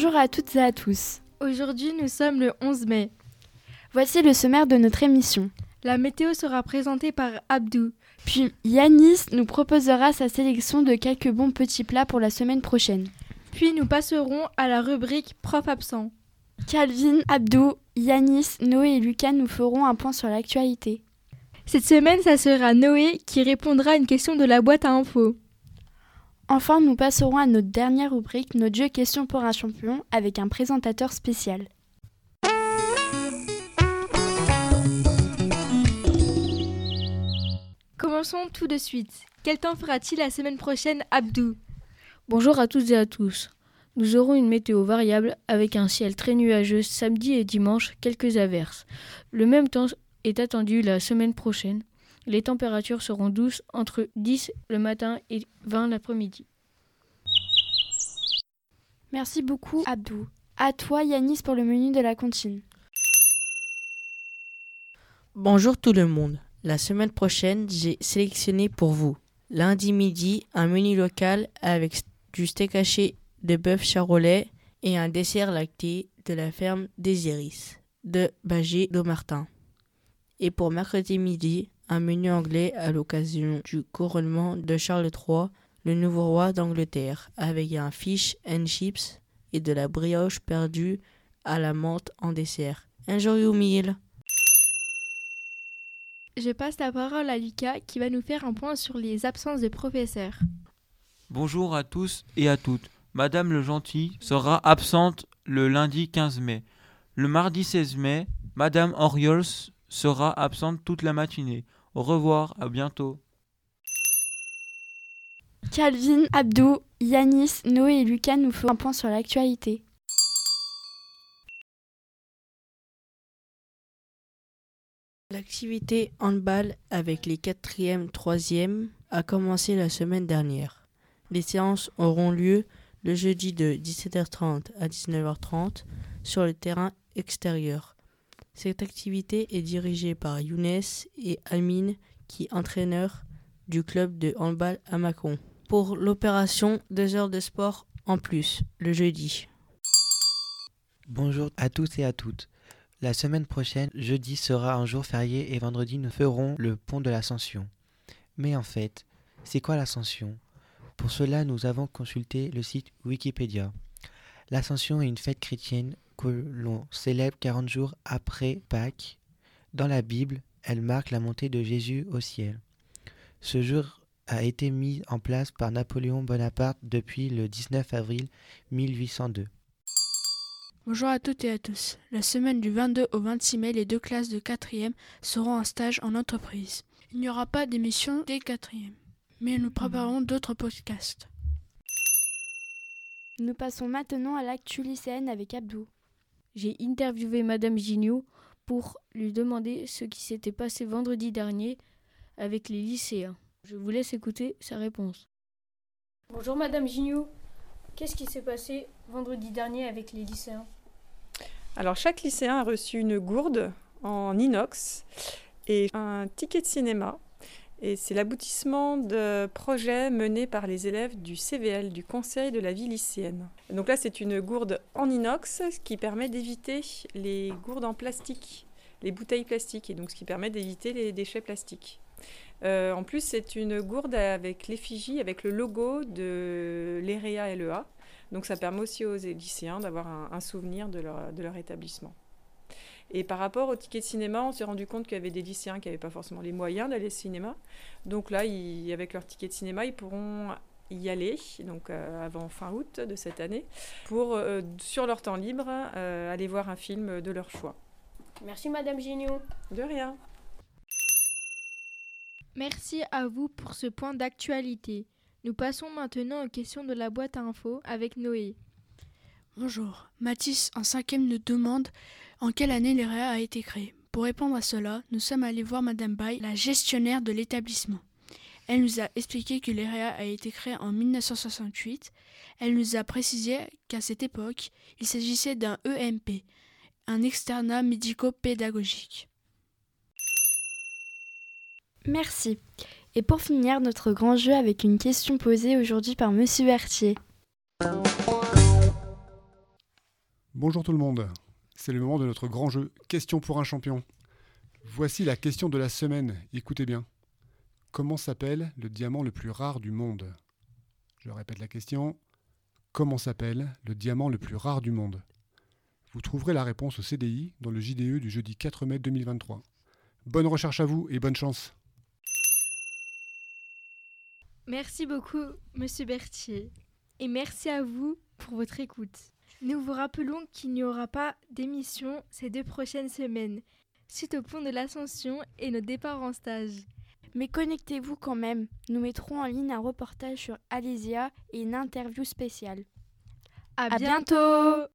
Bonjour à toutes et à tous. Aujourd'hui, nous sommes le 11 mai. Voici le sommaire de notre émission. La météo sera présentée par Abdou. Puis Yanis nous proposera sa sélection de quelques bons petits plats pour la semaine prochaine. Puis nous passerons à la rubrique Prof absent. Calvin, Abdou, Yanis, Noé et Lucas nous feront un point sur l'actualité. Cette semaine, ça sera Noé qui répondra à une question de la boîte à infos. Enfin, nous passerons à notre dernière rubrique, notre jeu question pour un champion, avec un présentateur spécial. Commençons tout de suite. Quel temps fera-t-il la semaine prochaine, Abdou? Bonjour à toutes et à tous. Nous aurons une météo variable avec un ciel très nuageux samedi et dimanche, quelques averses. Le même temps est attendu la semaine prochaine. Les températures seront douces entre 10 le matin et 20 l'après-midi. Merci beaucoup, Abdou. À toi, Yanis, pour le menu de la cantine. Bonjour tout le monde. La semaine prochaine, j'ai sélectionné pour vous lundi midi un menu local avec du steak haché de bœuf charolais et un dessert lacté de la ferme des Iris de Bagé Domartin. Et pour mercredi midi, un menu anglais à l'occasion du couronnement de Charles III, le nouveau roi d'Angleterre, avec un fish and chips et de la brioche perdue à la menthe en dessert. Enjoy your meal! Je passe la parole à Lucas qui va nous faire un point sur les absences de professeurs. Bonjour à tous et à toutes. Madame le Gentil sera absente le lundi 15 mai. Le mardi 16 mai, Madame Oriols sera absente toute la matinée. Au revoir, à bientôt. Calvin, Abdou, Yanis, Noé et Lucas nous feront un point sur l'actualité. L'activité handball avec les 4e, 3e a commencé la semaine dernière. Les séances auront lieu le jeudi de 17h30 à 19h30 sur le terrain extérieur. Cette activité est dirigée par Younes et Amine, qui est entraîneur du club de handball à Macon. Pour l'opération deux heures de sport en plus, le jeudi. Bonjour à tous et à toutes. La semaine prochaine, jeudi sera un jour férié et vendredi nous ferons le pont de l'Ascension. Mais en fait, c'est quoi l'Ascension? Pour cela, nous avons consulté le site Wikipédia. L'Ascension est une fête chrétienne que l'on célèbre 40 jours après Pâques. Dans la Bible, elle marque la montée de Jésus au ciel. Ce jour a été mis en place par Napoléon Bonaparte depuis le 19 avril 1802. Bonjour à toutes et à tous. La semaine du 22 au 26 mai, les deux classes de 4e seront en stage en entreprise. Il n'y aura pas d'émission des 4e, mais nous préparerons d'autres podcasts. Nous passons maintenant à l'actu lycéenne avec Abdou. J'ai interviewé Madame Gignot pour lui demander ce qui s'était passé vendredi dernier avec les lycéens. Je vous laisse écouter sa réponse. Bonjour Madame Gignot. Qu'est-ce qui s'est passé vendredi dernier avec les lycéens? Alors chaque lycéen a reçu une gourde en inox et un ticket de cinéma. Et c'est l'aboutissement de projets menés par les élèves du CVL, du Conseil de la vie lycéenne. Donc là, c'est une gourde en inox, qui permet d'éviter les gourdes en plastique, les bouteilles plastiques, et donc ce qui permet d'éviter les déchets plastiques. Euh, en plus, c'est une gourde avec l'effigie, avec le logo de l'EREA LEA. Donc ça permet aussi aux lycéens d'avoir un, souvenir de leur établissement. Et par rapport au ticket de cinéma, on s'est rendu compte qu'il y avait des lycéens qui n'avaient pas forcément les moyens d'aller au cinéma. Donc là, ils, avec leur ticket de cinéma, ils pourront y aller, donc euh, avant fin août de cette année, pour, euh, sur leur temps libre, euh, aller voir un film de leur choix. Merci Madame Gignot. De rien. Merci à vous pour ce point d'actualité. Nous passons maintenant aux questions de la boîte à infos avec Noé. Bonjour, Mathis en cinquième nous demande en quelle année l'EREA a été créé. Pour répondre à cela, nous sommes allés voir Madame Bay, la gestionnaire de l'établissement. Elle nous a expliqué que l'EREA a été créé en 1968. Elle nous a précisé qu'à cette époque, il s'agissait d'un EMP, un externat médico-pédagogique. Merci. Et pour finir, notre grand jeu avec une question posée aujourd'hui par Monsieur Berthier. Bonjour tout le monde. C'est le moment de notre grand jeu Question pour un champion. Voici la question de la semaine. Écoutez bien. Comment s'appelle le diamant le plus rare du monde? Je répète la question. Comment s'appelle le diamant le plus rare du monde? Vous trouverez la réponse au CDI dans le JDE du jeudi 4 mai 2023. Bonne recherche à vous et bonne chance. Merci beaucoup, Monsieur Berthier. Et merci à vous pour votre écoute. Nous vous rappelons qu'il n'y aura pas d'émission ces deux prochaines semaines, suite au pont de l'Ascension et nos départs en stage. Mais connectez-vous quand même. Nous mettrons en ligne un reportage sur Alésia et une interview spéciale. À, À bientôt